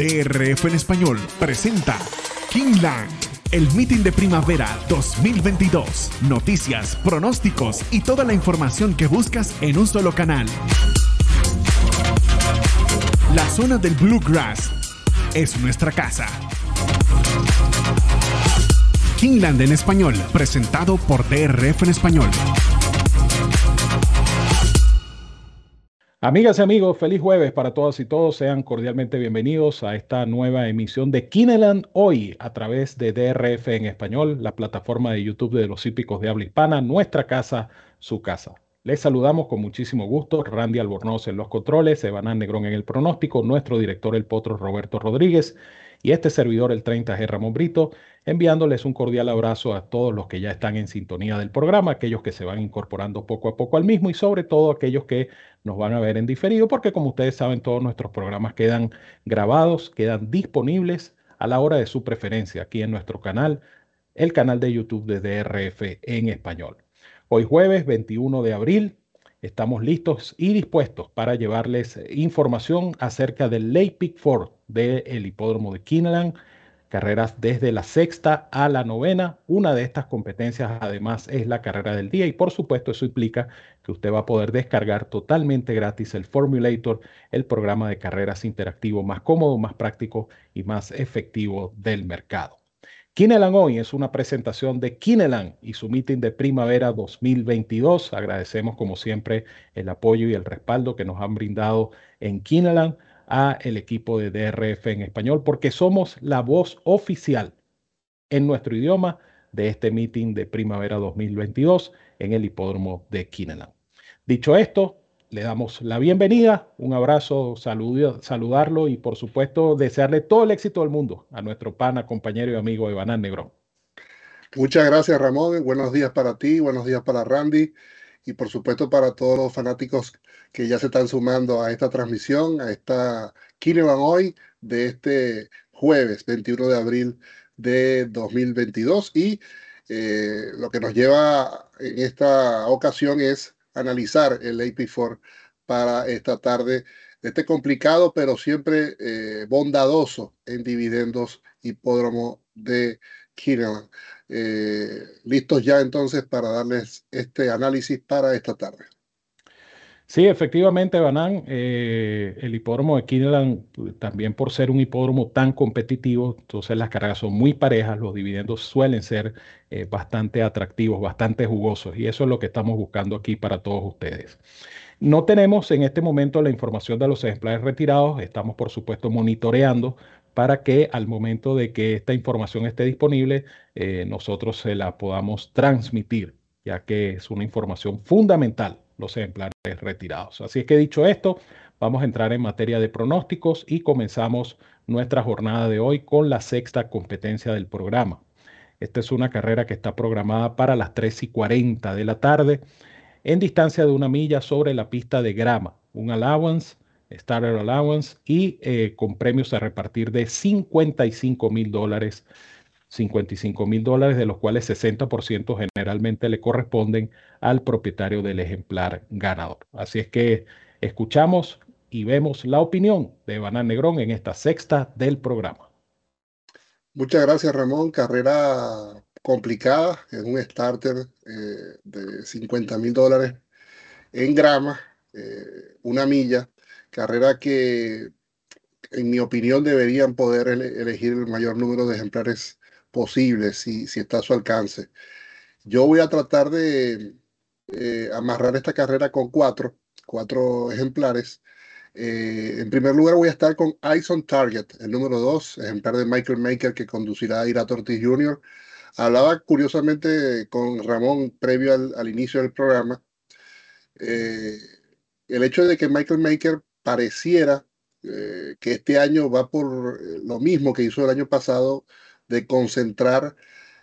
DRF en español presenta Kingland, el meeting de primavera 2022. Noticias, pronósticos y toda la información que buscas en un solo canal. La zona del Bluegrass es nuestra casa. Kingland en español, presentado por DRF en español. Amigas y amigos, feliz jueves para todas y todos. Sean cordialmente bienvenidos a esta nueva emisión de Kineland hoy a través de DRF en español, la plataforma de YouTube de los hípicos de habla hispana, nuestra casa, su casa. Les saludamos con muchísimo gusto, Randy Albornoz en los controles, Evanán Negrón en el pronóstico, nuestro director el potro Roberto Rodríguez y este servidor el 30G Ramón Brito, enviándoles un cordial abrazo a todos los que ya están en sintonía del programa, aquellos que se van incorporando poco a poco al mismo y sobre todo aquellos que nos van a ver en diferido, porque como ustedes saben, todos nuestros programas quedan grabados, quedan disponibles a la hora de su preferencia aquí en nuestro canal, el canal de YouTube de DRF en español. Hoy jueves 21 de abril estamos listos y dispuestos para llevarles información acerca del Pick 4 del hipódromo de Kineland, carreras desde la sexta a la novena. Una de estas competencias además es la carrera del día y por supuesto eso implica que usted va a poder descargar totalmente gratis el Formulator, el programa de carreras interactivo más cómodo, más práctico y más efectivo del mercado. Kineland hoy es una presentación de Kineland y su meeting de primavera 2022. Agradecemos como siempre el apoyo y el respaldo que nos han brindado en Kineland a el equipo de DRF en español porque somos la voz oficial en nuestro idioma de este meeting de primavera 2022 en el hipódromo de Kineland. Dicho esto, le damos la bienvenida, un abrazo, saludarlo y por supuesto desearle todo el éxito del mundo a nuestro pana, compañero y amigo Iván Negrón. Muchas gracias Ramón, buenos días para ti, buenos días para Randy y por supuesto para todos los fanáticos que ya se están sumando a esta transmisión, a esta Kinevan hoy de este jueves 21 de abril de 2022 y eh, lo que nos lleva en esta ocasión es analizar el AP4 para esta tarde, este complicado pero siempre eh, bondadoso en dividendos hipódromo de Kineland. Eh, listos ya entonces para darles este análisis para esta tarde. Sí, efectivamente, Banán, eh, el hipódromo de Kineland, también por ser un hipódromo tan competitivo, entonces las carreras son muy parejas, los dividendos suelen ser eh, bastante atractivos, bastante jugosos, y eso es lo que estamos buscando aquí para todos ustedes. No tenemos en este momento la información de los ejemplares retirados, estamos por supuesto monitoreando para que al momento de que esta información esté disponible, eh, nosotros se la podamos transmitir, ya que es una información fundamental los ejemplares retirados. Así es que dicho esto, vamos a entrar en materia de pronósticos y comenzamos nuestra jornada de hoy con la sexta competencia del programa. Esta es una carrera que está programada para las 3 y 40 de la tarde en distancia de una milla sobre la pista de grama, un allowance, starter allowance y eh, con premios a repartir de 55 mil dólares 55 mil dólares, de los cuales 60% generalmente le corresponden al propietario del ejemplar ganador. Así es que escuchamos y vemos la opinión de Banán Negrón en esta sexta del programa. Muchas gracias, Ramón. Carrera complicada, es un starter eh, de 50 mil dólares en grama, eh, una milla, carrera que en mi opinión deberían poder elegir el mayor número de ejemplares posible si, si está a su alcance. Yo voy a tratar de eh, amarrar esta carrera con cuatro, cuatro ejemplares. Eh, en primer lugar voy a estar con Eyes on Target, el número dos, ejemplar de Michael Maker que conducirá a Irato Ortiz Jr. Hablaba curiosamente con Ramón previo al, inicio del programa. Eh, el hecho de que Michael Maker pareciera que este año va por lo mismo que hizo el año pasado, de concentrar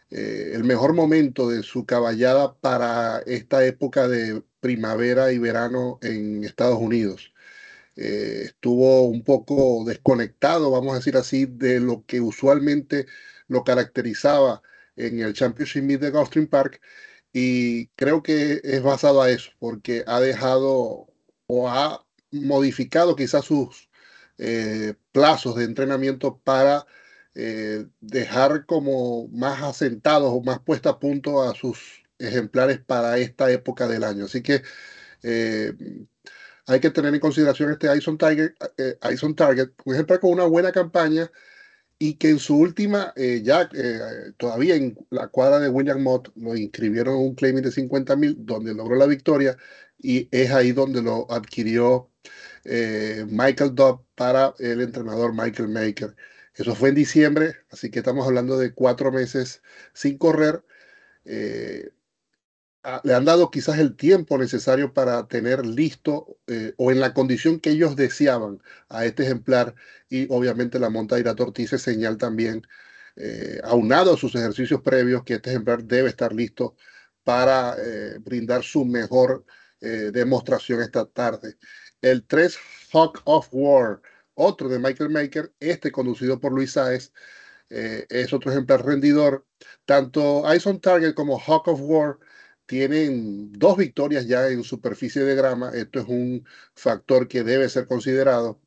eh, el mejor momento de su caballada para esta época de primavera y verano en Estados Unidos. Eh, estuvo un poco desconectado, vamos a decir así, de lo que usualmente lo caracterizaba en el Championship Meet de Gulfstream Park y creo que es basado a eso, porque ha dejado o ha modificado quizás sus eh, plazos de entrenamiento para eh, dejar como más asentados o más puesta a punto a sus ejemplares para esta época del año. Así que eh, hay que tener en consideración este ISON Target, Target, un ejemplar con una buena campaña y que en su última, ya todavía en la cuadra de William Mott, lo inscribieron en un claiming de 50 mil, donde logró la victoria y es ahí donde lo adquirió Michael Dobb para el entrenador Michael Maker. Eso fue en diciembre, así que estamos hablando de cuatro meses sin correr. Eh, le han dado quizás el tiempo necesario para tener listo eh, o en la condición que ellos deseaban a este ejemplar y obviamente la monta Ortiz señal también, eh, aunado a sus ejercicios previos, que este ejemplar debe estar listo para brindar su mejor demostración esta tarde. El 3 Hawk of War otro de Michael Maker, este conducido por Luis Saez, eh, es otro ejemplar rendidor. Tanto Ison Target como Hawk of War tienen dos victorias ya en superficie de grama. Esto es un factor que debe ser considerado.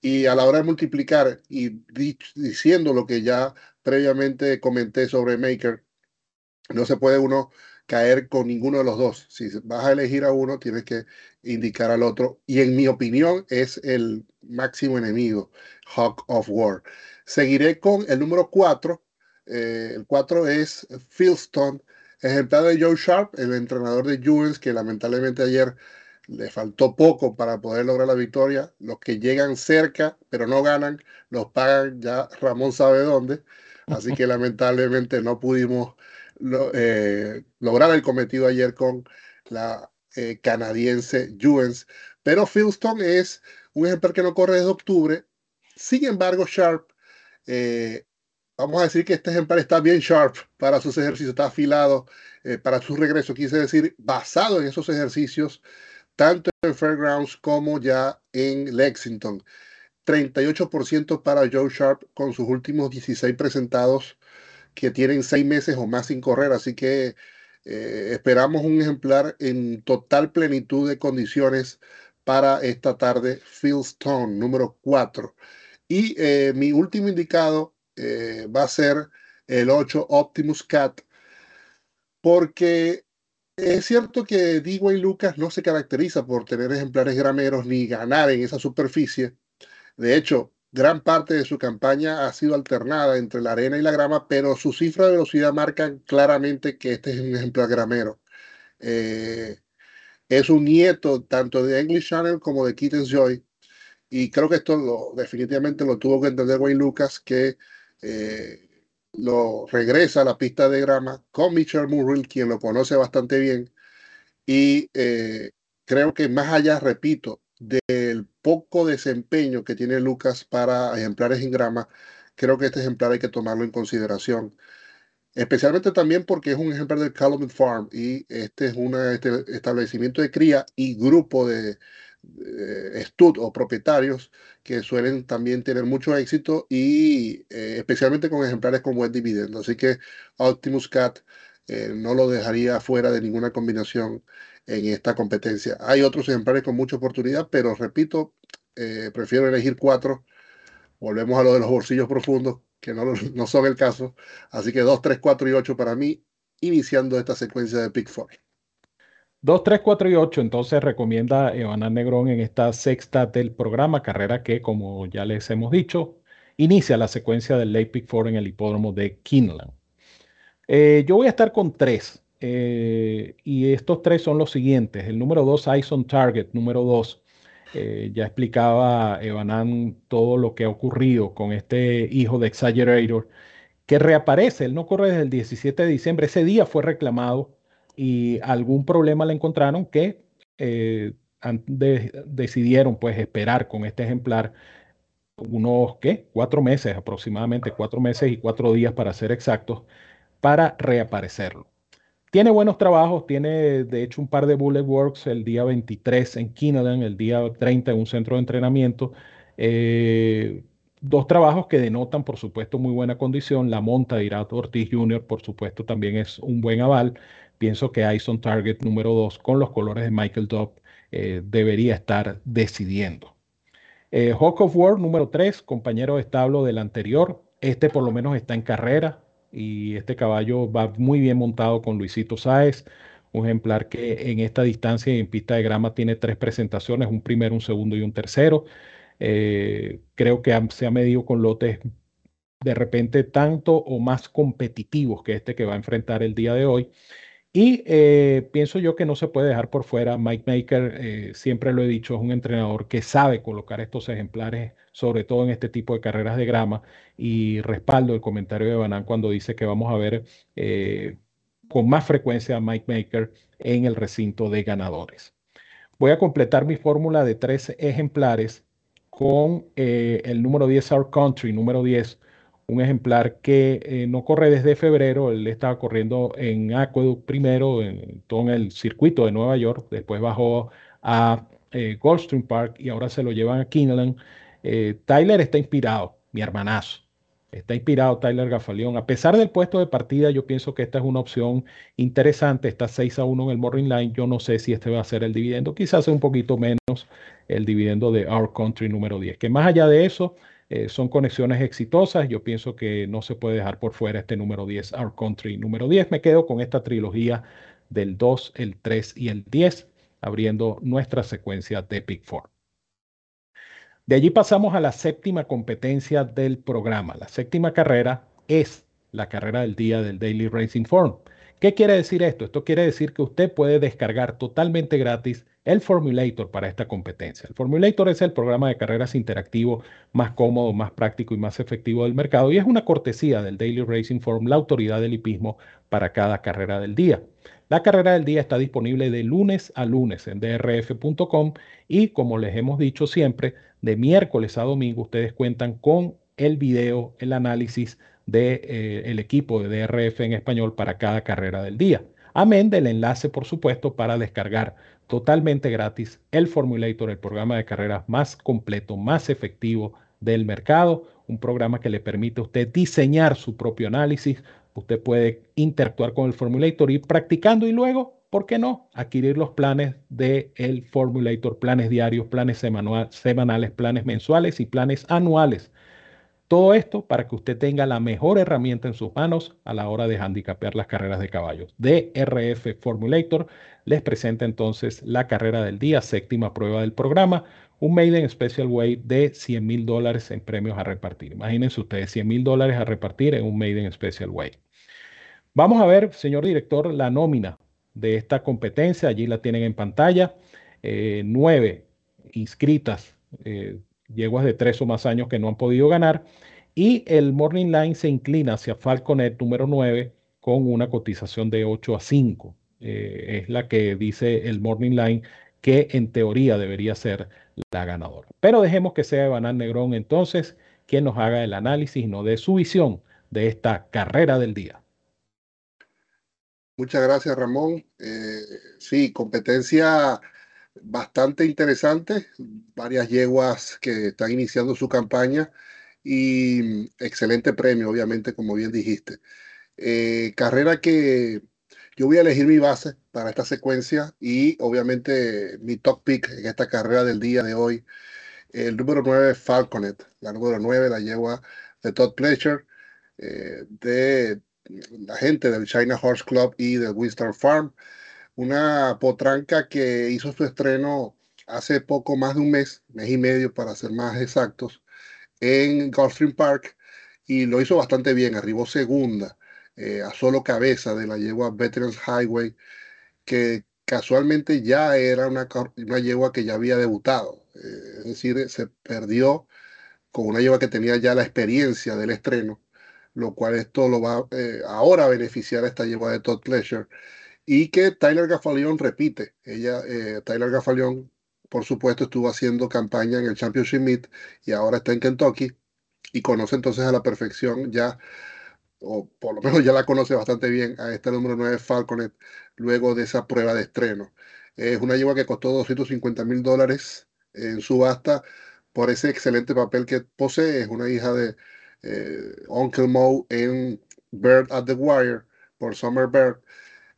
Y a la hora de multiplicar y diciendo lo que ya previamente comenté sobre Maker, no se puede uno caer con ninguno de los dos. Si vas a elegir a uno, tienes que indicar al otro. Y en mi opinión es el máximo enemigo, Hawk of War. Seguiré con el número 4. Eh, el 4 es Philstone, ejemplar de Joe Sharp, el entrenador de Jules, que lamentablemente ayer le faltó poco para poder lograr la victoria. Los que llegan cerca, pero no ganan, los pagan ya Ramón sabe dónde. Así que lamentablemente no pudimos eh, lograr el cometido ayer con la eh, canadiense Juens. Pero Philstone es un ejemplar que no corre desde octubre. Sin embargo, Sharp, eh, vamos a decir que este ejemplar está bien sharp para sus ejercicios, está afilado para su regreso, quise decir, basado en esos ejercicios, tanto en Fairgrounds como ya en Lexington. 38% para Joe Sharp con sus últimos 16 presentados que tienen seis meses o más sin correr, así que eh, esperamos un ejemplar en total plenitud de condiciones para esta tarde, Stone, número 4. Y eh, mi último indicado eh, va a ser el 8 Optimus Cat, porque es cierto que Dwayne Lucas no se caracteriza por tener ejemplares grameros ni ganar en esa superficie. De hecho, Gran parte de su campaña ha sido alternada entre la arena y la grama, pero su cifra de velocidad marca claramente que este es un ejemplar gramero. Eh, es un nieto tanto de English Channel como de Keaton's Joy. Y creo que esto definitivamente lo tuvo que entender Wayne Lucas, que eh, lo regresa a la pista de grama con Mitchell Murrill, quien lo conoce bastante bien. Y eh, creo que más allá, repito, del poco desempeño que tiene Lucas para ejemplares en grama, creo que este ejemplar hay que tomarlo en consideración. Especialmente también porque es un ejemplar del Calumet Farm y este es un este establecimiento de cría y grupo de, estud o propietarios que suelen también tener mucho éxito y eh, especialmente con ejemplares con buen dividendo. Así que Optimus Cat eh, no lo dejaría fuera de ninguna combinación en esta competencia. Hay otros ejemplares con mucha oportunidad, pero repito, eh, prefiero elegir cuatro. Volvemos a lo de los bolsillos profundos, que no, no son el caso. Así que 2, 3, 4 y 8 para mí, iniciando esta secuencia de Pick 4. 2, 3, 4 y 8, entonces recomienda Evana Negrón en esta sexta del programa, carrera que, como ya les hemos dicho, inicia la secuencia del Late Pick 4 en el hipódromo de Kinland. Eh, yo voy a estar con tres. Eh, y estos tres son los siguientes. El número dos, Eyes on Target, número dos. Eh, ya explicaba Evanan todo lo que ha ocurrido con este hijo de Exaggerator, que reaparece. Él no corre desde el 17 de diciembre. Ese día fue reclamado y algún problema le encontraron que eh, decidieron pues esperar con este ejemplar unos, ¿qué? Cuatro meses aproximadamente, cuatro meses y cuatro días para ser exactos, para reaparecerlo. Tiene buenos trabajos, tiene de hecho un par de Bullet Works el día 23 en Kinadan, el día 30 en un centro de entrenamiento. Eh, dos trabajos que denotan, por supuesto, muy buena condición. La monta de Irato Ortiz Jr., por supuesto, también es un buen aval. Pienso que Ison Target número 2 con los colores de Michael Dobb eh, debería estar decidiendo. Eh, Hawk of War número 3, compañero de establo del anterior. Este por lo menos está en carrera y este caballo va muy bien montado con Luisito Sáez. Un ejemplar que en esta distancia y en pista de grama tiene tres presentaciones, un primero, un segundo y un tercero. Eh, creo que se ha medido con lotes de repente tanto o más competitivos que este que va a enfrentar el día de hoy. Y eh, pienso yo que no se puede dejar por fuera. Mike Maker, eh, siempre lo he dicho, es un entrenador que sabe colocar estos ejemplares, sobre todo en este tipo de carreras de grama. Y respaldo el comentario de Banan cuando dice que vamos a ver eh, con más frecuencia a Mike Maker en el recinto de ganadores. Voy a completar mi fórmula de tres ejemplares con el número 10 Our Country, número 10 un ejemplar que eh, no corre desde febrero, él estaba corriendo en Aqueduct primero, en todo el circuito de Nueva York, después bajó a eh, Goldstream Park y ahora se lo llevan a Kingland. Eh, Tyler está inspirado, mi hermanazo. Está inspirado Tyler Gafaleón. A pesar del puesto de partida, yo pienso que esta es una opción interesante. Está 6 a 1 en el Morning Line. Yo no sé si este va a ser el dividendo. Quizás sea un poquito menos el dividendo de Our Country número 10. Que más allá de eso, eh, son conexiones exitosas. Yo pienso que no se puede dejar por fuera este número 10, Our Country número 10. Me quedo con esta trilogía del 2, el 3 y el 10, abriendo nuestra secuencia de Pick 4. De allí pasamos a la séptima competencia del programa. La séptima carrera es la carrera del día del Daily Racing Form. ¿Qué quiere decir esto? Esto quiere decir que usted puede descargar totalmente gratis el Formulator para esta competencia. El Formulator es el programa de carreras interactivo más cómodo, más práctico y más efectivo del mercado y es una cortesía del Daily Racing Forum, la autoridad del hipismo para cada carrera del día. La carrera del día está disponible de lunes a lunes en drf.com y como les hemos dicho siempre, de miércoles a domingo ustedes cuentan con el video, el análisis del de, eh, equipo de DRF en español para cada carrera del día. Amén del enlace, por supuesto, para descargar totalmente gratis el Formulator, el programa de carreras más completo, más efectivo del mercado, un programa que le permite a usted diseñar su propio análisis. Usted puede interactuar con el Formulator, ir practicando y luego, ¿por qué no? Adquirir los planes del el Formulator, planes diarios, planes semanales, planes mensuales y planes anuales todo esto para que usted tenga la mejor herramienta en sus manos a la hora de handicapear las carreras de caballos. DRF Formulator les presenta entonces la carrera del día, séptima prueba del programa, un Maiden Special Way de 100 mil dólares en premios a repartir. Imagínense ustedes, 100 mil dólares a repartir en un Maiden Special Way. Vamos a ver, señor director, la nómina de esta competencia. Allí la tienen en pantalla. Eh, nueve inscritas eh, yeguas de tres o más años que no han podido ganar. Y el Morning Line se inclina hacia Falconet número 9 con una cotización de 8 a 5. Eh, es la que dice el Morning Line que en teoría debería ser la ganadora. Pero dejemos que sea Banal Negrón entonces quien nos haga el análisis y nos dé su visión de esta carrera del día. Muchas gracias, Ramón. Eh, sí, competencia bastante interesante, varias yeguas que están iniciando su campaña y excelente premio, obviamente, como bien dijiste. Eh, carrera que yo voy a elegir mi base para esta secuencia y obviamente mi top pick en esta carrera del día de hoy, el número 9 Falconet, la número 9, la yegua de Todd Pleasure, eh, de la gente del China Horse Club y del Winston Farm una potranca que hizo su estreno hace poco más de un mes, mes y medio para ser más exactos, en Gulfstream Park y lo hizo bastante bien, arribó segunda eh, a solo cabeza de la yegua Veterans Highway, que casualmente ya era una, una yegua que ya había debutado, eh, es decir, se perdió con una yegua que tenía ya la experiencia del estreno, lo cual esto lo va eh, ahora a beneficiar a esta yegua de Todd Pleasure y que Tyler Gafalion repite. Ella, eh, Tyler Gafalion, por supuesto, estuvo haciendo campaña en el Championship Meet y ahora está en Kentucky y conoce entonces a la perfección ya, o por lo menos ya la conoce bastante bien a este número 9 Falconet luego de esa prueba de estreno. Es una yegua que costó 250 mil dólares en subasta por ese excelente papel que posee. Es una hija de eh, Uncle Moe en Bird at the Wire por Summer Bird.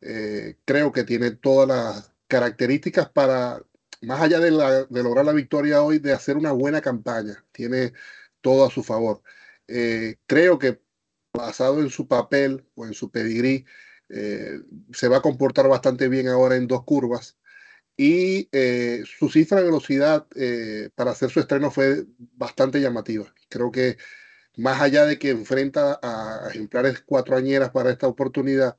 Eh, creo que tiene todas las características para más allá de, lograr la victoria hoy, de hacer una buena campaña. Tiene todo a su favor. Eh, creo que basado en su papel o en su pedigrí, eh, se va a comportar bastante bien ahora en dos curvas. Y eh, su cifra de velocidad para hacer su estreno fue bastante llamativa. Creo que más allá de que enfrenta a ejemplares cuatro añeras para esta oportunidad,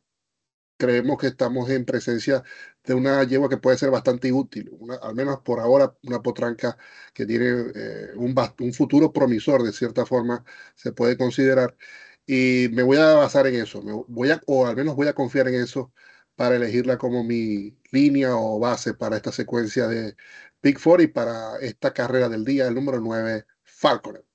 creemos que estamos en presencia de una yegua que puede ser bastante útil, al menos por ahora una potranca que tiene eh, un, futuro promisor, de cierta forma se puede considerar. Y me voy a basar en eso, voy a, o al menos voy a confiar en eso para elegirla como mi línea o base para esta secuencia de Big Four y para esta carrera del día, el número 9, Falconet.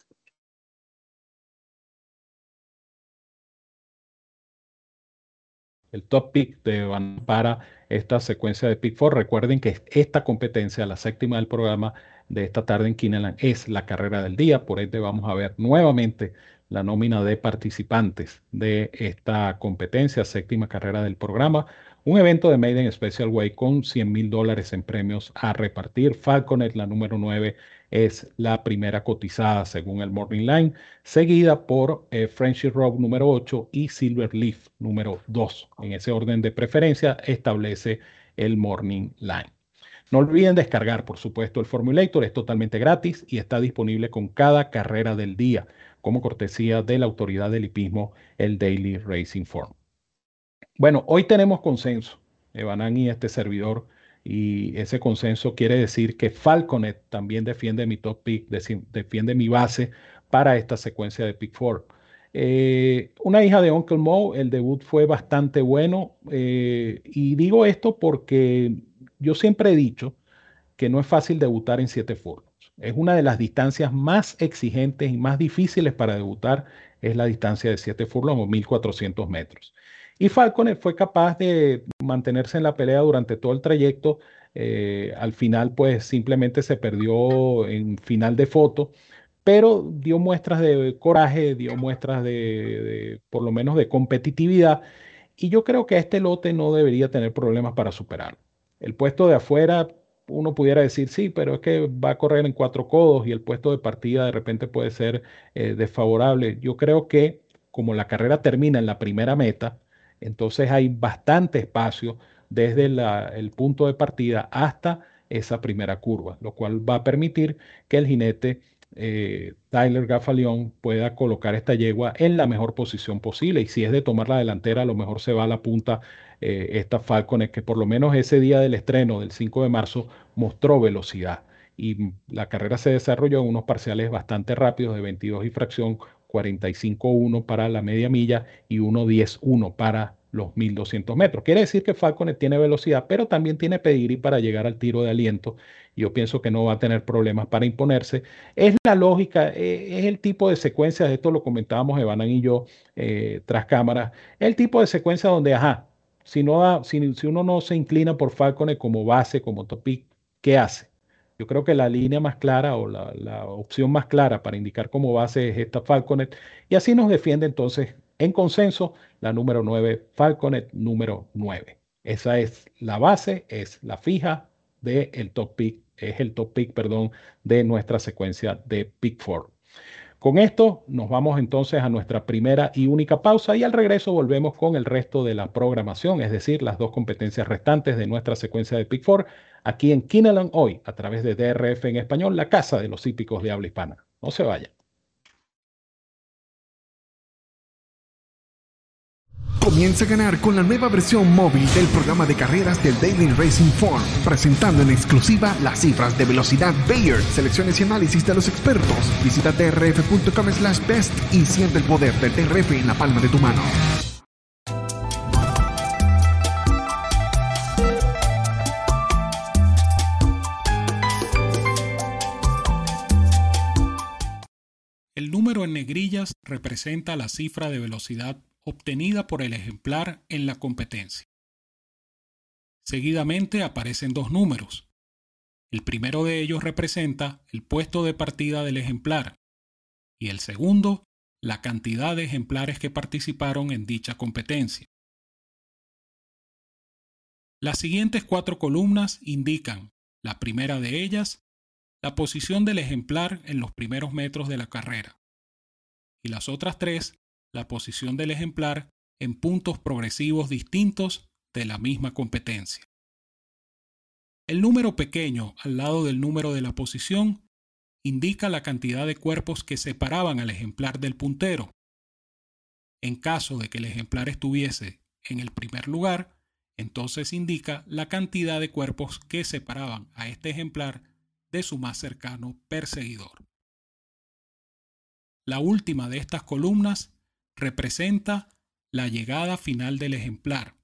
El top pick de para esta secuencia de pick four. Recuerden que esta competencia, la séptima del programa de esta tarde en Kineland, es la carrera del día. Por ende, vamos a ver nuevamente la nómina de participantes de esta competencia, séptima carrera del programa. Un evento de Maiden Special Way con 100 mil dólares en premios a repartir. Falconet, la número 9, es la primera cotizada según el Morning Line, seguida por eh, Friendship Road número 8 y Silver Leaf número 2. En ese orden de preferencia establece el Morning Line. No olviden descargar, por supuesto, el Formulator, es totalmente gratis y está disponible con cada carrera del día, como cortesía de la autoridad del hipismo, el Daily Racing Form. Bueno, hoy tenemos consenso, Evanán y este servidor, y ese consenso quiere decir que Falconet también defiende mi top pick, defiende mi base para esta secuencia de pick four. Eh, una hija de Uncle Mo, el debut fue bastante bueno eh, y digo esto porque yo siempre he dicho que no es fácil debutar en siete furlongs. Es una de las distancias más exigentes y más difíciles para debutar, es la distancia de 7 furlongs o 1400 metros. Y Falconer fue capaz de mantenerse en la pelea durante todo el trayecto. Eh, al final, pues simplemente se perdió en final de foto, pero dio muestras de coraje, dio muestras de, por lo menos de competitividad. Y yo creo que este lote no debería tener problemas para superarlo. El puesto de afuera, uno pudiera decir, sí, pero es que va a correr en cuatro codos y el puesto de partida de repente puede ser eh, desfavorable. Yo creo que como la carrera termina en la primera meta, entonces hay bastante espacio desde el punto de partida hasta esa primera curva, lo cual va a permitir que el jinete eh, Tyler Gafaleón pueda colocar esta yegua en la mejor posición posible. Y si es de tomar la delantera, a lo mejor se va a la punta eh, esta Falcones, que por lo menos ese día del estreno del 5 de marzo mostró velocidad. Y la carrera se desarrolló en unos parciales bastante rápidos de 22 y fracción 45.1 para la media milla y 1.10.1 para los 1200 metros. Quiere decir que Falconet tiene velocidad, pero también tiene pedigrí para llegar al tiro de aliento. Yo pienso que no va a tener problemas para imponerse. Es la lógica, eh, es el tipo de secuencia, esto lo comentábamos Evanan y yo eh, tras cámaras, el tipo de secuencia donde, ajá, si, no si, si uno no se inclina por Falconet como base, como topic, ¿qué hace? Yo creo que la línea más clara o la, opción más clara para indicar cómo base es esta Falconet. Y así nos defiende entonces en consenso la número 9, Falconet número 9. Esa es la base, es la fija del el top pick, es el top pick, perdón, de nuestra secuencia de pick 4. Con esto nos vamos entonces a nuestra primera y única pausa y al regreso volvemos con el resto de la programación, es decir, las dos competencias restantes de nuestra secuencia de Pick 4 aquí en Kineland hoy a través de DRF en español, la casa de los hípicos de habla hispana. No se vayan. Comienza a ganar con la nueva versión móvil del programa de carreras del Daily Racing Form, presentando en exclusiva las cifras de velocidad Bayer, selecciones y análisis de los expertos. Visita drf.com slash best y siente el poder del DRF en la palma de tu mano. El número en negrillas representa la cifra de velocidad obtenida por el ejemplar en la competencia. Seguidamente aparecen dos números. El primero de ellos representa el puesto de partida del ejemplar y el segundo la cantidad de ejemplares que participaron en dicha competencia. Las siguientes cuatro columnas indican La primera de ellas, la posición del ejemplar en los primeros metros de la carrera. Y las otras tres, la posición del ejemplar en puntos progresivos distintos de la misma competencia. El número pequeño al lado del número de la posición indica la cantidad de cuerpos que separaban al ejemplar del puntero. En caso de que el ejemplar estuviese en el primer lugar, entonces indica la cantidad de cuerpos que separaban a este ejemplar de su más cercano perseguidor. La última de estas columnas representa la llegada final del ejemplar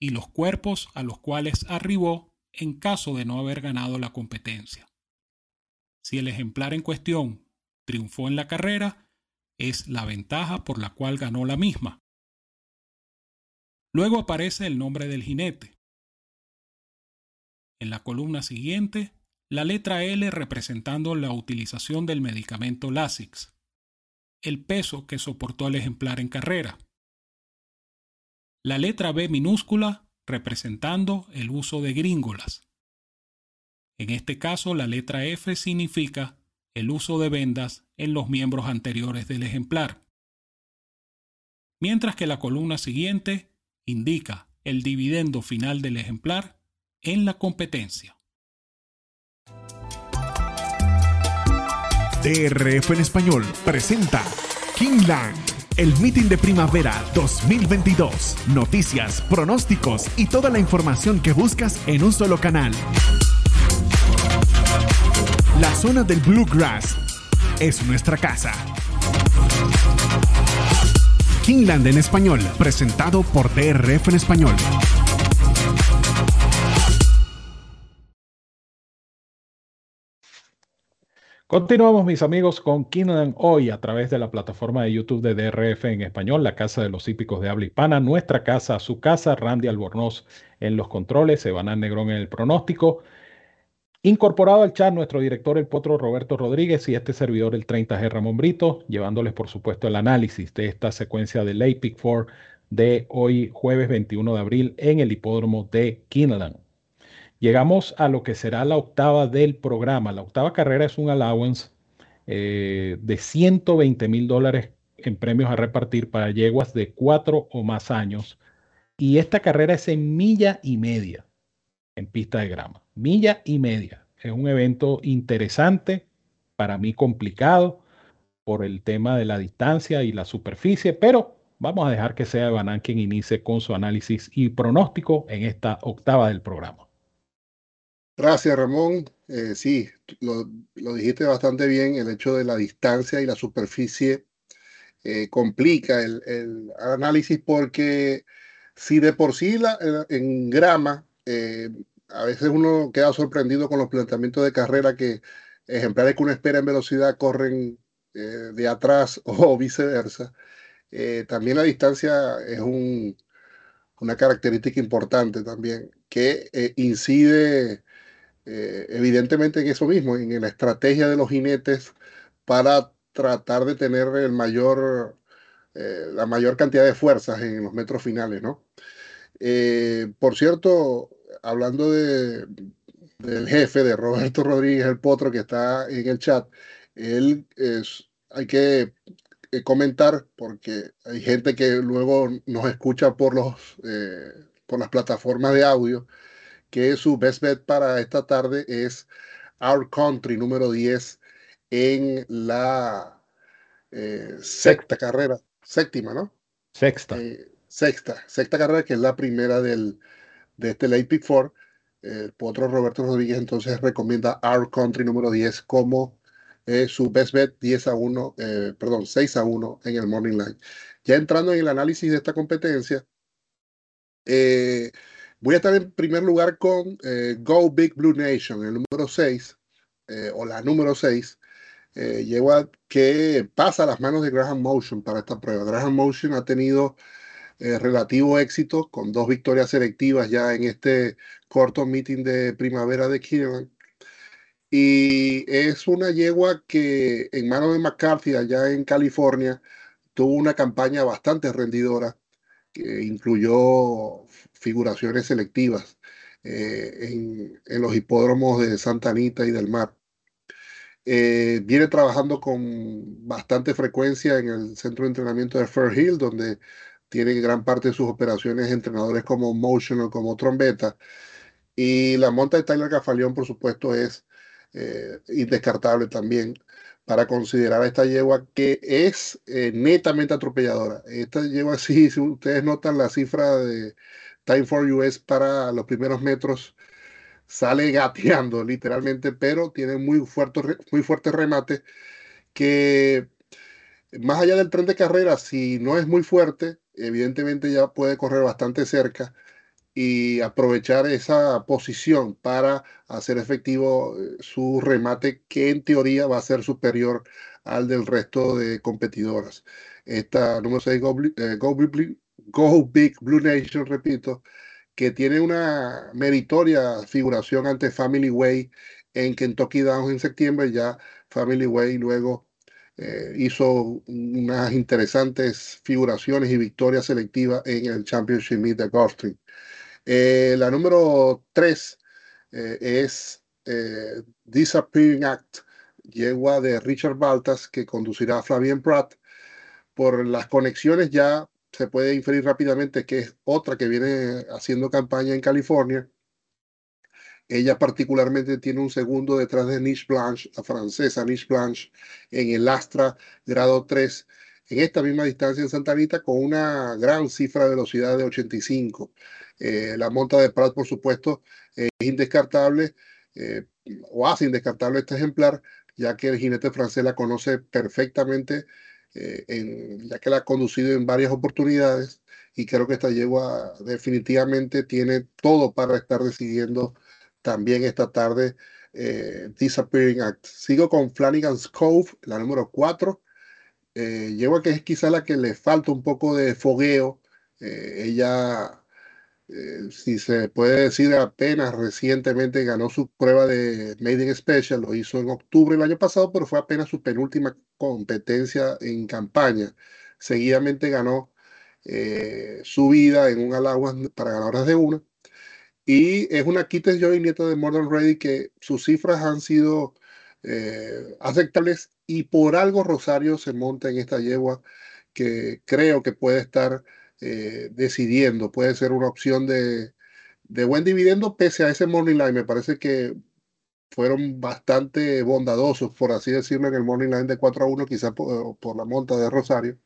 y los cuerpos a los cuales arribó en caso de no haber ganado la competencia. Si el ejemplar en cuestión triunfó en la carrera, es la ventaja por la cual ganó la misma. Luego aparece el nombre del jinete. En la columna siguiente, la letra L representando la utilización del medicamento Lasix, el peso que soportó el ejemplar en carrera. La letra B minúscula representando el uso de gringolas. En este caso, la letra F significa el uso de vendas en los miembros anteriores del ejemplar. Mientras que la columna siguiente indica el dividendo final del ejemplar en la competencia. DRF en español presenta Kingland, el meeting de primavera 2022. Noticias, pronósticos y toda la información que buscas en un solo canal. La zona del Bluegrass es nuestra casa. Kingland en español, presentado por DRF en español. Continuamos mis amigos con Kingland hoy a través de la plataforma de YouTube de DRF en español, la casa de los hípicos de habla hispana, nuestra casa, su casa, Randy Albornoz en los controles, Evanán Negrón en el pronóstico. Incorporado al chat nuestro director el potro Roberto Rodríguez y este servidor el 30G Ramón Brito, llevándoles por supuesto el análisis de esta secuencia del APIC 4 de hoy jueves 21 de abril en el hipódromo de Kineland. Llegamos a lo que será la octava del programa. La octava carrera es un allowance eh, de 120 mil dólares en premios a repartir para yeguas de cuatro o más años. Y esta carrera es en milla y media en pista de grama. Milla y media. Es un evento interesante, para mí complicado por el tema de la distancia y la superficie, pero vamos a dejar que sea Banán quien inicie con su análisis y pronóstico en esta octava del programa. Gracias, Ramón. Eh, sí, lo, dijiste bastante bien. El hecho de la distancia y la superficie eh, complica el, análisis porque si de por sí la, en grama eh, a veces uno queda sorprendido con los planteamientos de carrera que ejemplares que uno espera en velocidad corren eh, de atrás o viceversa. Eh, también la distancia es un, una característica importante también que incide evidentemente en eso mismo, en la estrategia de los jinetes para tratar de tener el mayor, la mayor cantidad de fuerzas en los metros finales, ¿no? por cierto, hablando de, del jefe, de Roberto Rodríguez, el potro que está en el chat, él es, hay que eh, comentar porque hay gente que luego nos escucha por, los, eh, por las plataformas de audio, que su best bet para esta tarde es Our Country número 10 en la eh, sexta carrera, séptima, ¿no? Sexta. sexta, sexta carrera que es la primera del, de este Late Pick 4, el potro Roberto Rodríguez entonces recomienda Our Country número 10 como eh, su best bet 10 a 1, eh, perdón, 6 a 1 en el Morning Line. Ya entrando en el análisis de esta competencia, eh, voy a estar en primer lugar con Go Big Blue Nation, el número 6, o la número 6, lleva que pasa a las manos de Graham Motion para esta prueba. Graham Motion ha tenido eh, relativo éxito, con dos victorias selectivas ya en este corto meeting de primavera de Keeneland. Y es una yegua que en manos de McCarthy, allá en California, tuvo una campaña bastante rendidora, que incluyó figuraciones selectivas en, los hipódromos de Santa Anita y del Mar. viene trabajando con bastante frecuencia en el centro de entrenamiento de Fair Hill, donde tiene gran parte de sus operaciones entrenadores como Motion o como Trombeta. Y la monta de Tyler Cafaleón, por supuesto, es eh, indescartable también para considerar a esta yegua que es eh, netamente atropelladora. Esta yegua, sí, si ustedes notan la cifra de Time for US para los primeros metros, sale gateando literalmente, pero tiene muy fuerte, muy fuerte remate que más allá del tren de carrera, si no es muy fuerte, evidentemente ya puede correr bastante cerca y aprovechar esa posición para hacer efectivo eh, su remate que en teoría va a ser superior al del resto de competidoras. Esta número 6, eh, Go, Big Blue Nation, repito, que tiene una meritoria figuración ante Family Way en Kentucky Downs en septiembre, ya Family Way luego eh, hizo unas interesantes figuraciones y victorias selectivas en el Championship Meet de Gulfstream. Eh, la número 3 eh, es Disappearing Act, yegua de Richard Baltas, que conducirá a Flavien Pratt. Por las conexiones ya se puede inferir rápidamente que es otra que viene haciendo campaña en California ella particularmente tiene un segundo detrás de Niche Blanche, la francesa Niche Blanche, en el Astra grado 3, en esta misma distancia en Santa Anita, con una gran cifra de velocidad de 85. Eh, la monta de Prat, por supuesto, es indescartable, eh, o hace indescartable este ejemplar, ya que el jinete francés la conoce perfectamente, eh, ya que la ha conducido en varias oportunidades, y creo que esta yegua definitivamente tiene todo para estar decidiendo también esta tarde eh, Disappearing Act. Sigo con Flanagan's Cove, la número 4. Eh, llevo a que es quizá la que le falta un poco de fogueo. Eh, ella, eh, si se puede decir, apenas recientemente ganó su prueba de Made in Special, lo hizo en octubre del año pasado, pero fue apenas su penúltima competencia en campaña. Seguidamente ganó su vida en un Alaguas para ganadoras de una y es una Kites Joy nieta de Modern Ready que sus cifras han sido eh, aceptables y por algo Rosario se monta en esta yegua que creo que puede estar eh, decidiendo, puede ser una opción de, buen dividendo pese a ese morning line. Me parece que fueron bastante bondadosos, por así decirlo, en el morning line de 4 a 1, quizás por, la monta de Rosario.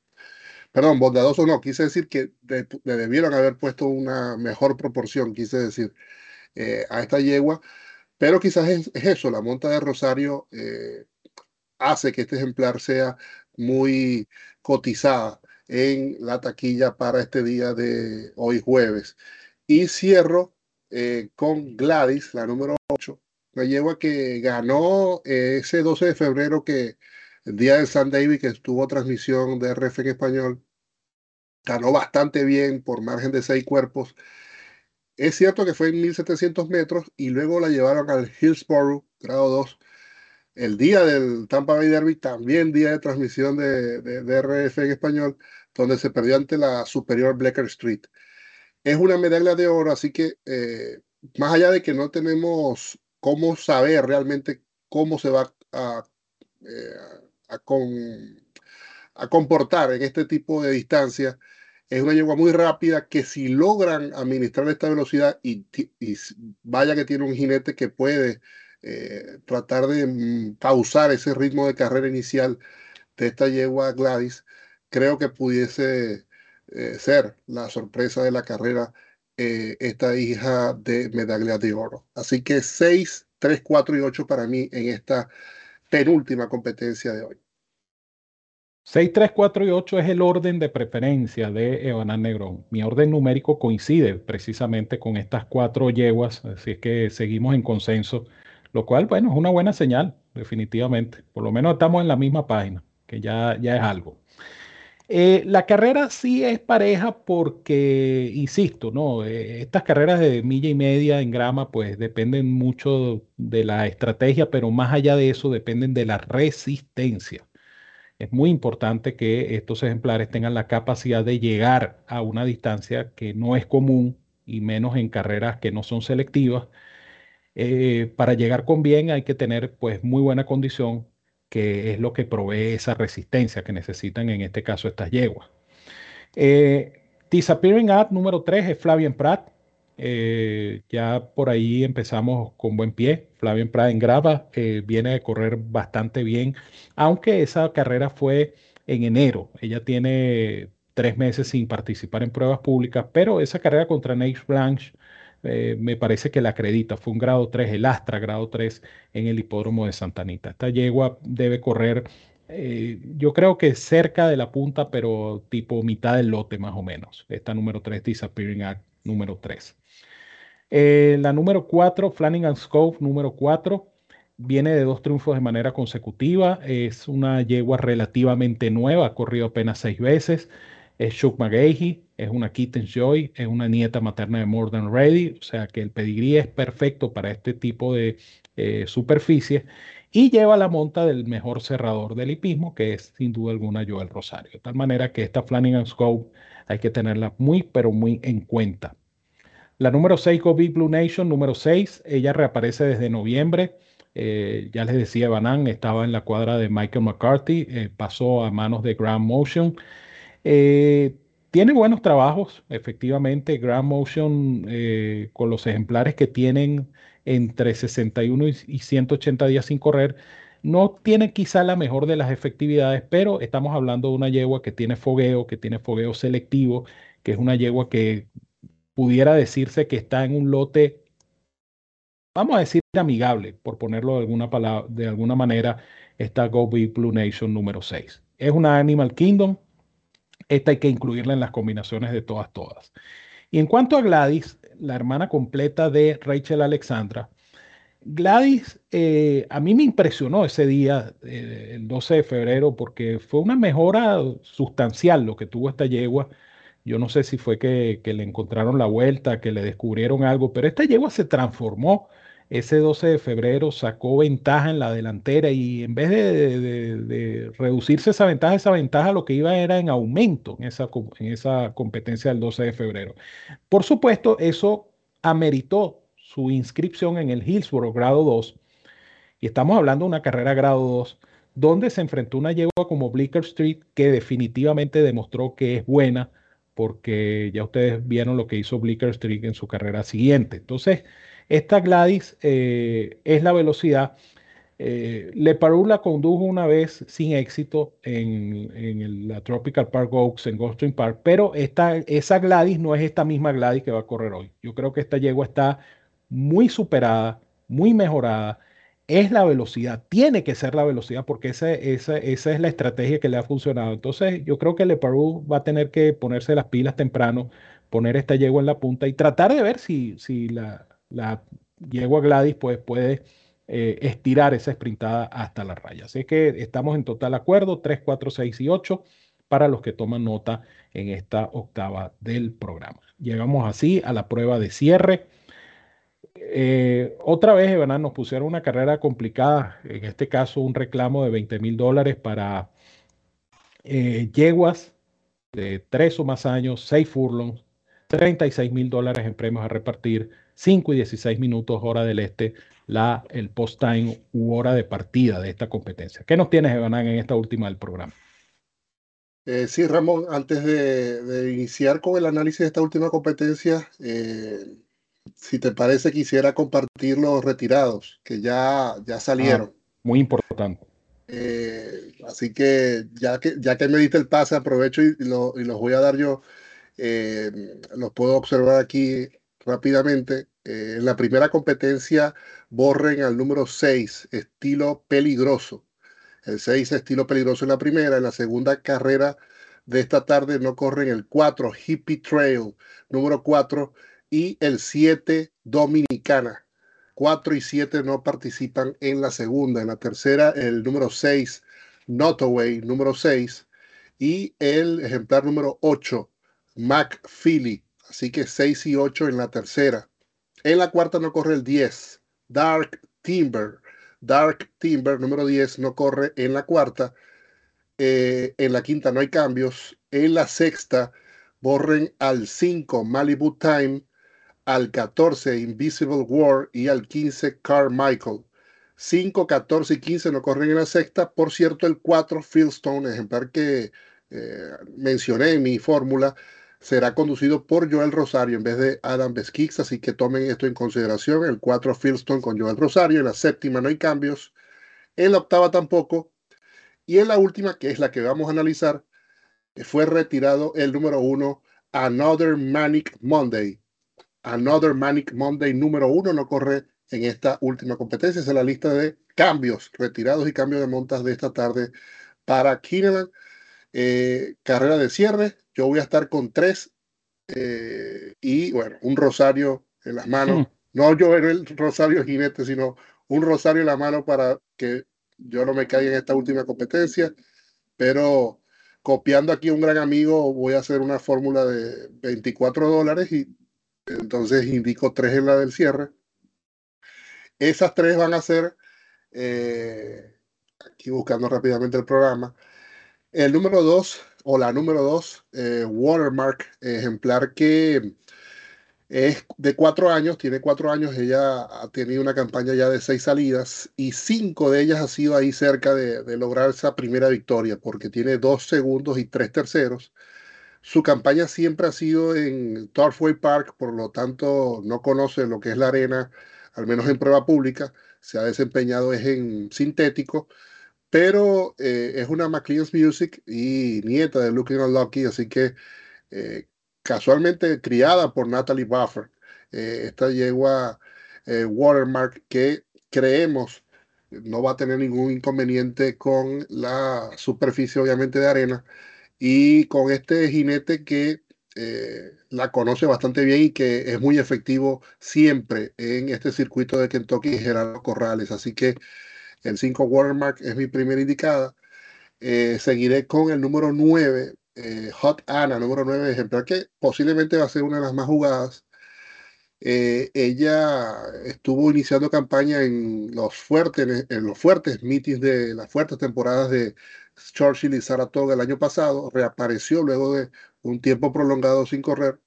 Perdón, bondadoso no, quise decir que le debieron haber puesto una mejor proporción, quise decir, eh, a esta yegua, pero quizás es, eso, la monta de Rosario eh, hace que este ejemplar sea muy cotizada en la taquilla para este día de hoy jueves. Y cierro eh, con Gladys, la número 8, la yegua que ganó ese 12 de febrero que el día de San David, que estuvo transmisión de RF en español, ganó bastante bien por margen de seis cuerpos. Es cierto que fue en 1700 metros y luego la llevaron al Hillsborough, grado 2. El día del Tampa Bay Derby, también día de transmisión de, de, RF en español, donde se perdió ante la superior Blecker Street. Es una medalla de oro, así que eh, más allá de que no tenemos cómo saber realmente cómo se va a, eh, a, comportar en este tipo de distancia. Es una yegua muy rápida que si logran administrar esta velocidad y, vaya que tiene un jinete que puede eh, tratar de mm, pausar ese ritmo de carrera inicial de esta yegua Gladys, creo que pudiese eh, ser la sorpresa de la carrera esta hija de medalla de oro. Así que 6, 3, 4 y 8 para mí en esta penúltima competencia de hoy. 6, 3, 4 y 8 es el orden de preferencia de Evanán Negrón. Mi orden numérico coincide precisamente con estas cuatro yeguas, así es que seguimos en consenso, lo cual, bueno, es una buena señal, definitivamente. Por lo menos estamos en la misma página, que ya, ya es algo. Eh, la carrera sí es pareja porque, insisto, ¿no? Eh, estas carreras de milla y media en grama pues dependen mucho de la estrategia, pero más allá de eso dependen de la resistencia. Es muy importante que estos ejemplares tengan la capacidad de llegar a una distancia que no es común y menos en carreras que no son selectivas. Eh, para llegar con bien hay que tener pues muy buena condición, que es lo que provee esa resistencia que necesitan en este caso estas yeguas. Eh, Disappearing At número 3 es Flavien Prat. Eh, ya por ahí empezamos con buen pie. Flavien Prat en grava viene de correr bastante bien, aunque esa carrera fue en enero. Ella tiene tres meses sin participar en pruebas públicas, pero esa carrera contra Nate Blanche eh, me parece que la acredita. Fue un grado 3, el Astra grado 3 en el hipódromo de Santa Anita. Esta yegua debe correr, eh, yo creo que cerca de la punta, pero tipo mitad del lote más o menos. Esta número 3, Disappearing Act número 3. Eh, la número 4, Flanagan Scope número 4 viene de dos triunfos de manera consecutiva. Es una yegua relativamente nueva, ha corrido apenas seis veces es Chuck McGahey, es una Kitten Joy, es una nieta materna de More Than Ready, o sea que el pedigrí es perfecto para este tipo de eh, superficie y lleva la monta del mejor cerrador del hipismo, que es sin duda alguna Joel Rosario. De tal manera que esta Flanagan Scope hay que tenerla muy, pero muy en cuenta. La número 6, Go Big Blue Nation, número 6, ella reaparece desde noviembre. Eh, ya les decía, Banan estaba en la cuadra de Michael McCarthy, eh, pasó a manos de Grand Motion eh, tiene buenos trabajos, efectivamente, Grand Motion eh, con los ejemplares que tienen entre 61 y 180 días sin correr. No tiene quizá la mejor de las efectividades, pero estamos hablando de una yegua que tiene fogueo, que tiene fogueo selectivo, que es una yegua que pudiera decirse que está en un lote, vamos a decir, amigable, por ponerlo de alguna, palabra, de alguna manera, esta Go Big Blue Nation número 6. Es una Animal Kingdom, esta hay que incluirla en las combinaciones de todas, todas. Y en cuanto a Gladys, la hermana completa de Rachel Alexandra, Gladys, eh, a mí me impresionó ese día, eh, el 12 de febrero, porque fue una mejora sustancial lo que tuvo esta yegua. Yo no sé si fue que, que le encontraron la vuelta, que le descubrieron algo, pero esta yegua se transformó ese 12 de febrero sacó ventaja en la delantera y en vez de, reducirse esa ventaja, esa ventaja lo que iba era en aumento en esa, en esa competencia del 12 de febrero. Por supuesto, eso ameritó su inscripción en el Hillsborough grado 2 y estamos hablando de una carrera grado 2 donde se enfrentó una yegua como Bleecker Street que definitivamente demostró que es buena porque ya ustedes vieron lo que hizo Bleecker Street en su carrera siguiente. Entonces, esta Gladys eh, es la velocidad. Eh, Le Parou la condujo una vez sin éxito en, la Tropical Park Oaks en Goldstream Park, pero esta, esa Gladys no es esta misma Gladys que va a correr hoy. Yo creo que esta yegua está muy superada, muy mejorada. Es la velocidad, tiene que ser la velocidad porque esa, esa, esa es la estrategia que le ha funcionado. Entonces, yo creo que Le Parou va a tener que ponerse las pilas temprano, poner esta yegua en la punta y tratar de ver si, si la, la yegua Gladys pues, puede eh, estirar esa sprintada hasta la raya. Así que estamos en total acuerdo, 3, 4, 6 y 8 para los que toman nota en esta octava del programa. Llegamos así a la prueba de cierre. Eh, otra vez, Evan, nos pusieron una carrera complicada, en este caso un reclamo de 20 mil dólares para eh, yeguas de 3 o más años, 6 furlongs, 36 mil dólares en premios a repartir, 5 y 16 minutos hora del este, la, el post-time u hora de partida de esta competencia. ¿Qué nos tienes, Evanán, en esta última del programa? Eh, sí, Ramón, antes de, iniciar con el análisis de esta última competencia, eh, si te parece, quisiera compartir los retirados que ya, ya salieron. Ah, muy importante. Eh, así que ya, que ya que me diste el pase, aprovecho y, lo, y los voy a dar yo. Los puedo observar aquí rápidamente. Eh, en la primera competencia borren al número 6, estilo peligroso. El 6, estilo peligroso en la primera. En la segunda carrera de esta tarde no corren el 4, Hippie Trail, número 4, y el 7, Dominicana. 4 y 7 no participan en la segunda. En la tercera, el número 6, Notaway, número 6, y el ejemplar número 8, Philly. Así que 6 y 8 en la tercera. En la cuarta no corre el 10, Dark Timber. Dark Timber número 10 no corre en la cuarta. Eh, en la quinta no hay cambios. En la sexta borren al 5 Malibu Time. al 14 Invisible War y al 15 Carmichael. 5, 14 y 15 no corren en la sexta. Por cierto, el 4 Fieldstone, ejemplar que eh, mencioné en mi fórmula, será conducido por Joel Rosario en vez de Adam Beskix, así que tomen esto en consideración. El 4 Fieldstone con Joel Rosario, en la séptima no hay cambios, en la octava tampoco, y en la última, que es la que vamos a analizar, fue retirado el número 1 Another Manic Monday. Another Manic Monday número 1 no corre en esta última competencia. Esa es la lista de cambios, retirados y cambios de montas de esta tarde para Kineland. Eh, carrera de cierre, yo voy a estar con tres eh, y bueno, un rosario en las manos. Hmm. No yo en el rosario jinete, sino un rosario en la mano para que yo no me caiga en esta última competencia. Pero copiando aquí un gran amigo, voy a hacer una fórmula de 24 dólares y entonces indico tres en la del cierre. Esas tres van a ser, eh, aquí buscando rápidamente el programa, el número dos o la número dos, eh, Watermark, ejemplar que es de cuatro años, tiene cuatro años, ella ha tenido una campaña ya de seis salidas y cinco de ellas ha sido ahí cerca de, lograr esa primera victoria, porque tiene dos segundos y tres terceros. Su campaña siempre ha sido en Turfway Park, por lo tanto no conoce lo que es la arena, al menos en prueba pública. Se ha desempeñado es en sintético pero eh, es una McLean's Music y nieta de Looking Unlucky, así que eh, casualmente criada por Natalie Buffer. Eh, esta yegua Watermark que creemos no va a tener ningún inconveniente con la superficie obviamente de arena y con este jinete que la conoce bastante bien y que es muy efectivo siempre en este circuito de Kentucky Gerardo Corrales. Así que el 5 Watermark es mi primera indicada. Eh, seguiré con el número 9, eh, Hot Anna, número 9 ejemplar, que posiblemente va a ser una de las más jugadas. Eh, ella estuvo iniciando campaña en los fuertes, en los fuertes meetings de las fuertes temporadas de Churchill y Saratoga el año pasado. Reapareció luego de un tiempo prolongado sin correr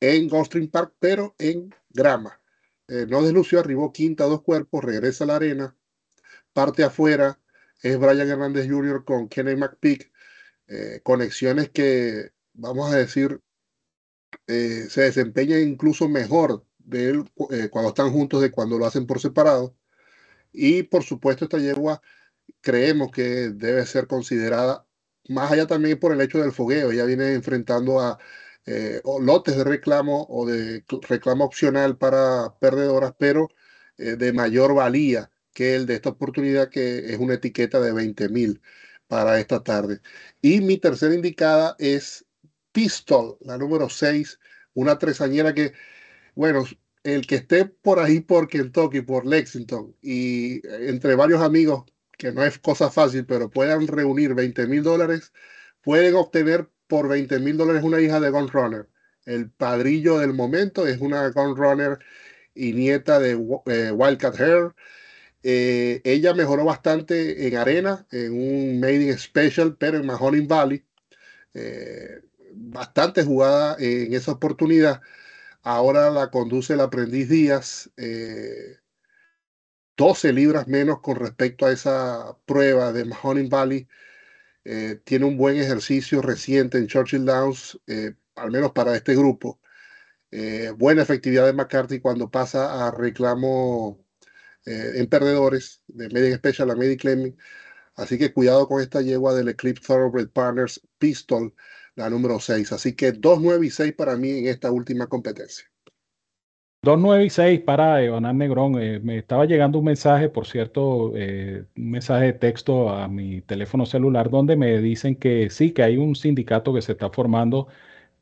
en Gulfstream Park, pero en grama. no deslució, arribó quinta dos cuerpos, regresa a la arena, parte afuera es Brian Hernández Jr. con Kenny McPeak, eh, conexiones que, vamos a decir, eh, se desempeñan incluso mejor de él eh, cuando están juntos de cuando lo hacen por separado. Y por supuesto, esta yegua creemos que debe ser considerada, más allá también por el hecho del fogueo, ella viene enfrentando a lotes de reclamo o de reclamo opcional para perdedoras, pero de mayor valía que el de esta oportunidad, que es una etiqueta de 20 mil para esta tarde. Y mi tercera indicada es Pistol, la número 6, una tresañera que, bueno, el que esté por ahí por Kentucky, por Lexington, y entre varios amigos, que no es cosa fácil, pero puedan reunir 20 mil dólares, pueden obtener por 20 mil dólares una hija de Gun Runner. El padrillo del momento es una Gun Runner y nieta de eh, Wildcat Hair. Eh, ella mejoró bastante en arena, en un Made Special, pero en Mahoning Valley. Eh, bastante jugada en esa oportunidad. Ahora la conduce el aprendiz Díaz. 12 eh, libras menos con respecto a esa prueba de Mahoning Valley. tiene un buen ejercicio reciente en Churchill Downs, al menos para este grupo. buena efectividad de McCarthy cuando pasa a reclamo eh, en perdedores de Medic Special a Medic Claiming. Así que cuidado con esta yegua del Eclipse Thoroughbred Partners Pistol, la número 6. Así que 2, 9 y 6 para mí en esta última competencia. 2, 9 y 6 para Evanán Negrón. Eh, me estaba llegando un mensaje, por cierto, eh, un mensaje de texto a mi teléfono celular donde me dicen que sí, que hay un sindicato que se está formando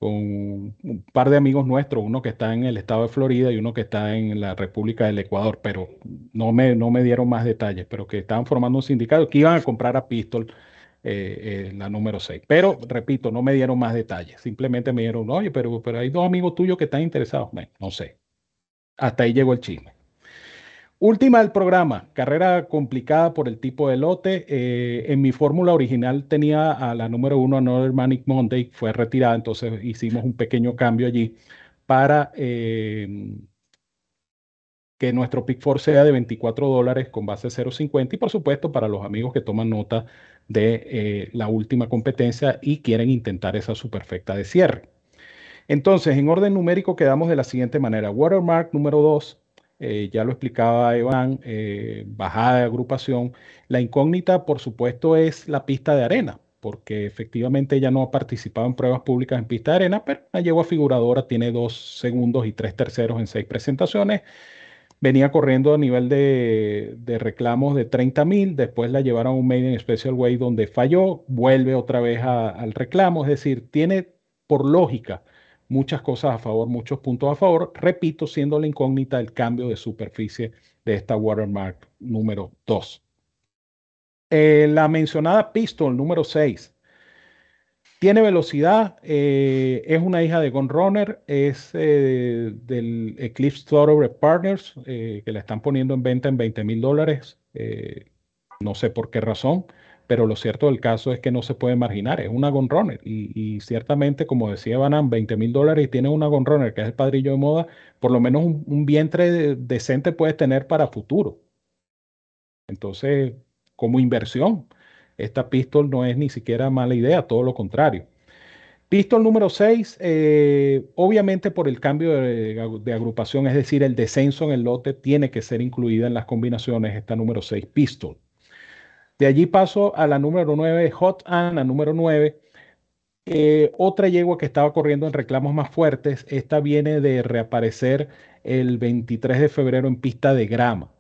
con un par de amigos nuestros, uno que está en el estado de Florida y uno que está en la República del Ecuador, pero no me, no me dieron más detalles, pero que estaban formando un sindicato que iban a comprar a Pistol eh, eh, la número 6. Pero, repito, no me dieron más detalles, simplemente me dijeron, oye, pero, pero hay dos amigos tuyos que están interesados. Bueno, no sé. Hasta ahí llegó el chisme. Última del programa, carrera complicada por el tipo de lote. Eh, en mi fórmula original tenía a la número uno, Another Manic Monday, fue retirada, entonces hicimos un pequeño cambio allí para eh, que nuestro Pick 4 sea de 24 dólares con base 0.50 y por supuesto para los amigos que toman nota de eh, la última competencia y quieren intentar esa superfecta de cierre. Entonces, en orden numérico quedamos de la siguiente manera. Watermark número 2, eh, ya lo explicaba Iván, eh, bajada de agrupación. La incógnita, por supuesto, es la pista de arena, porque efectivamente ella no ha participado en pruebas públicas en pista de arena, pero la yegua figuradora tiene dos segundos y tres terceros en seis presentaciones venía corriendo a nivel de, reclamos de 30 mil, después la llevaron a un Made in Special Way donde falló, vuelve otra vez al reclamo, es decir, tiene por lógica muchas cosas a favor, muchos puntos a favor, repito, siendo la incógnita el cambio de superficie de esta watermark número 2. Eh, la mencionada pistol número 6 tiene velocidad, eh, es una hija de Gun Runner, es eh, del Eclipse Thoroughbred Partners, que la están poniendo en venta en 20 mil dólares. no sé por qué razón, pero lo cierto del caso es que no se puede marginar, es una Gun Runner. Y, ciertamente, como decía Banan, 20 mil dólares y tiene una Gun Runner, que es el padrillo de moda, por lo menos un, vientre decente puedes tener para futuro. Entonces, como inversión esta pistol no es ni siquiera mala idea, todo lo contrario. Pistol número 6, eh, obviamente por el cambio de, agrupación, es decir, el descenso en el lote, tiene que ser incluida en las combinaciones esta número 6 pistol. De allí paso a la número 9, Hot Anna número 9. Eh, otra yegua que estaba corriendo en reclamos más fuertes, esta viene de reaparecer el 23 de febrero en pista de grama,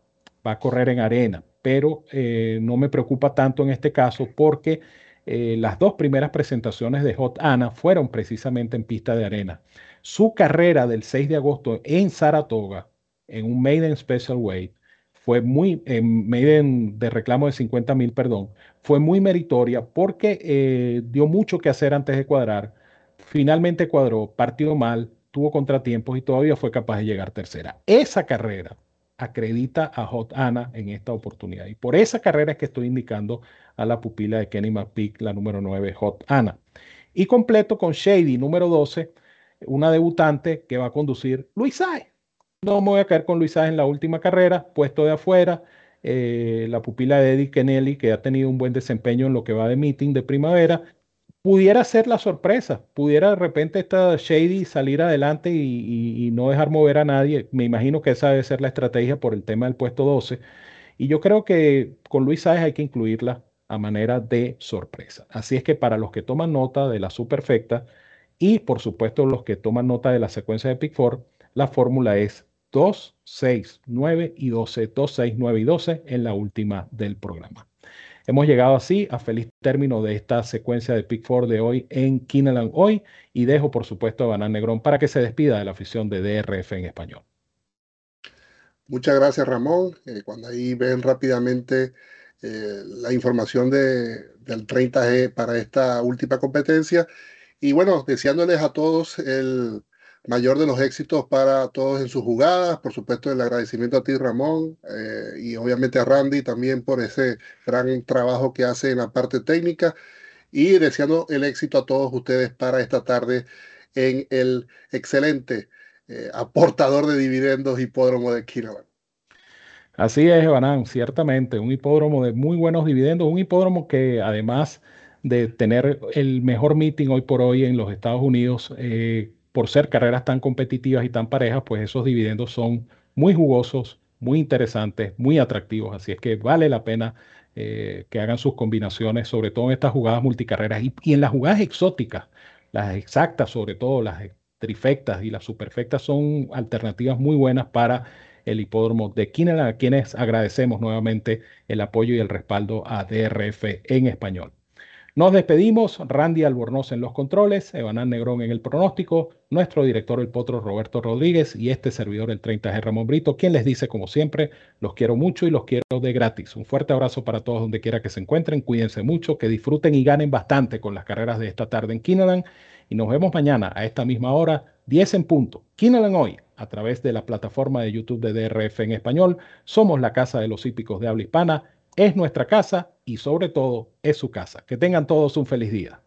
va a correr en arena pero eh, no me preocupa tanto en este caso porque eh, las dos primeras presentaciones de Hot Anna fueron precisamente en pista de arena. Su carrera del 6 de agosto en Saratoga, en un Maiden Special Weight, fue muy, Maiden de reclamo de 50 mil, perdón, fue muy meritoria porque eh, dio mucho que hacer antes de cuadrar. Finalmente cuadró, partió mal, tuvo contratiempos y todavía fue capaz de llegar tercera. Esa carrera acredita a Hot Anna en esta oportunidad. Y por esa carrera es que estoy indicando a la pupila de Kenny McPeak, la número 9, Hot Anna. Y completo con Shady, número 12, una debutante que va a conducir Luis Saez. No me voy a caer con Luis Saez en la última carrera, puesto de afuera. Eh, la pupila de Eddie Kennelly, que ha tenido un buen desempeño en lo que va de meeting de primavera, pudiera ser la sorpresa, pudiera de repente esta Shady salir adelante y, no dejar mover a nadie. Me imagino que esa debe ser la estrategia por el tema del puesto 12. Y yo creo que con Luis Sáez hay que incluirla a manera de sorpresa. Así es que para los que toman nota de la superfecta y por supuesto los que toman nota de la secuencia de Pick 4, la fórmula es 2, 6, 9 y 12, 2, 6, 9 y 12 en la última del programa. Hemos llegado así a feliz término de esta secuencia de Pick 4 de hoy en Kineland hoy y dejo por supuesto a Banán Negrón para que se despida de la afición de DRF en español. Muchas gracias Ramón. Eh, cuando ahí ven rápidamente eh, la información de, del 30G para esta última competencia. Y bueno, deseándoles a todos el, mayor de los éxitos para todos en sus jugadas. Por supuesto, el agradecimiento a ti, Ramón, eh, y obviamente a Randy también por ese gran trabajo que hace en la parte técnica. Y deseando el éxito a todos ustedes para esta tarde en el excelente eh, aportador de dividendos hipódromo de Kinaban. Así es, Banán, ciertamente, un hipódromo de muy buenos dividendos, un hipódromo que además de tener el mejor meeting hoy por hoy en los Estados Unidos, eh, por ser carreras tan competitivas y tan parejas, pues esos dividendos son muy jugosos, muy interesantes, muy atractivos. Así es que vale la pena eh, que hagan sus combinaciones, sobre todo en estas jugadas multicarreras y, en las jugadas exóticas, las exactas, sobre todo las trifectas y las superfectas, son alternativas muy buenas para el hipódromo de Kinnell, a quienes agradecemos nuevamente el apoyo y el respaldo a DRF en español. Nos despedimos, Randy Albornoz en los controles, Evanán Negrón en el pronóstico, nuestro director el potro Roberto Rodríguez y este servidor el 30G Ramón Brito, quien les dice como siempre, los quiero mucho y los quiero de gratis. Un fuerte abrazo para todos donde quiera que se encuentren, cuídense mucho, que disfruten y ganen bastante con las carreras de esta tarde en Kineland. Y nos vemos mañana a esta misma hora, 10 en punto. Kineland hoy, a través de la plataforma de YouTube de DRF en español, somos la casa de los hípicos de habla hispana es nuestra casa y sobre todo es su casa. Que tengan todos un feliz día.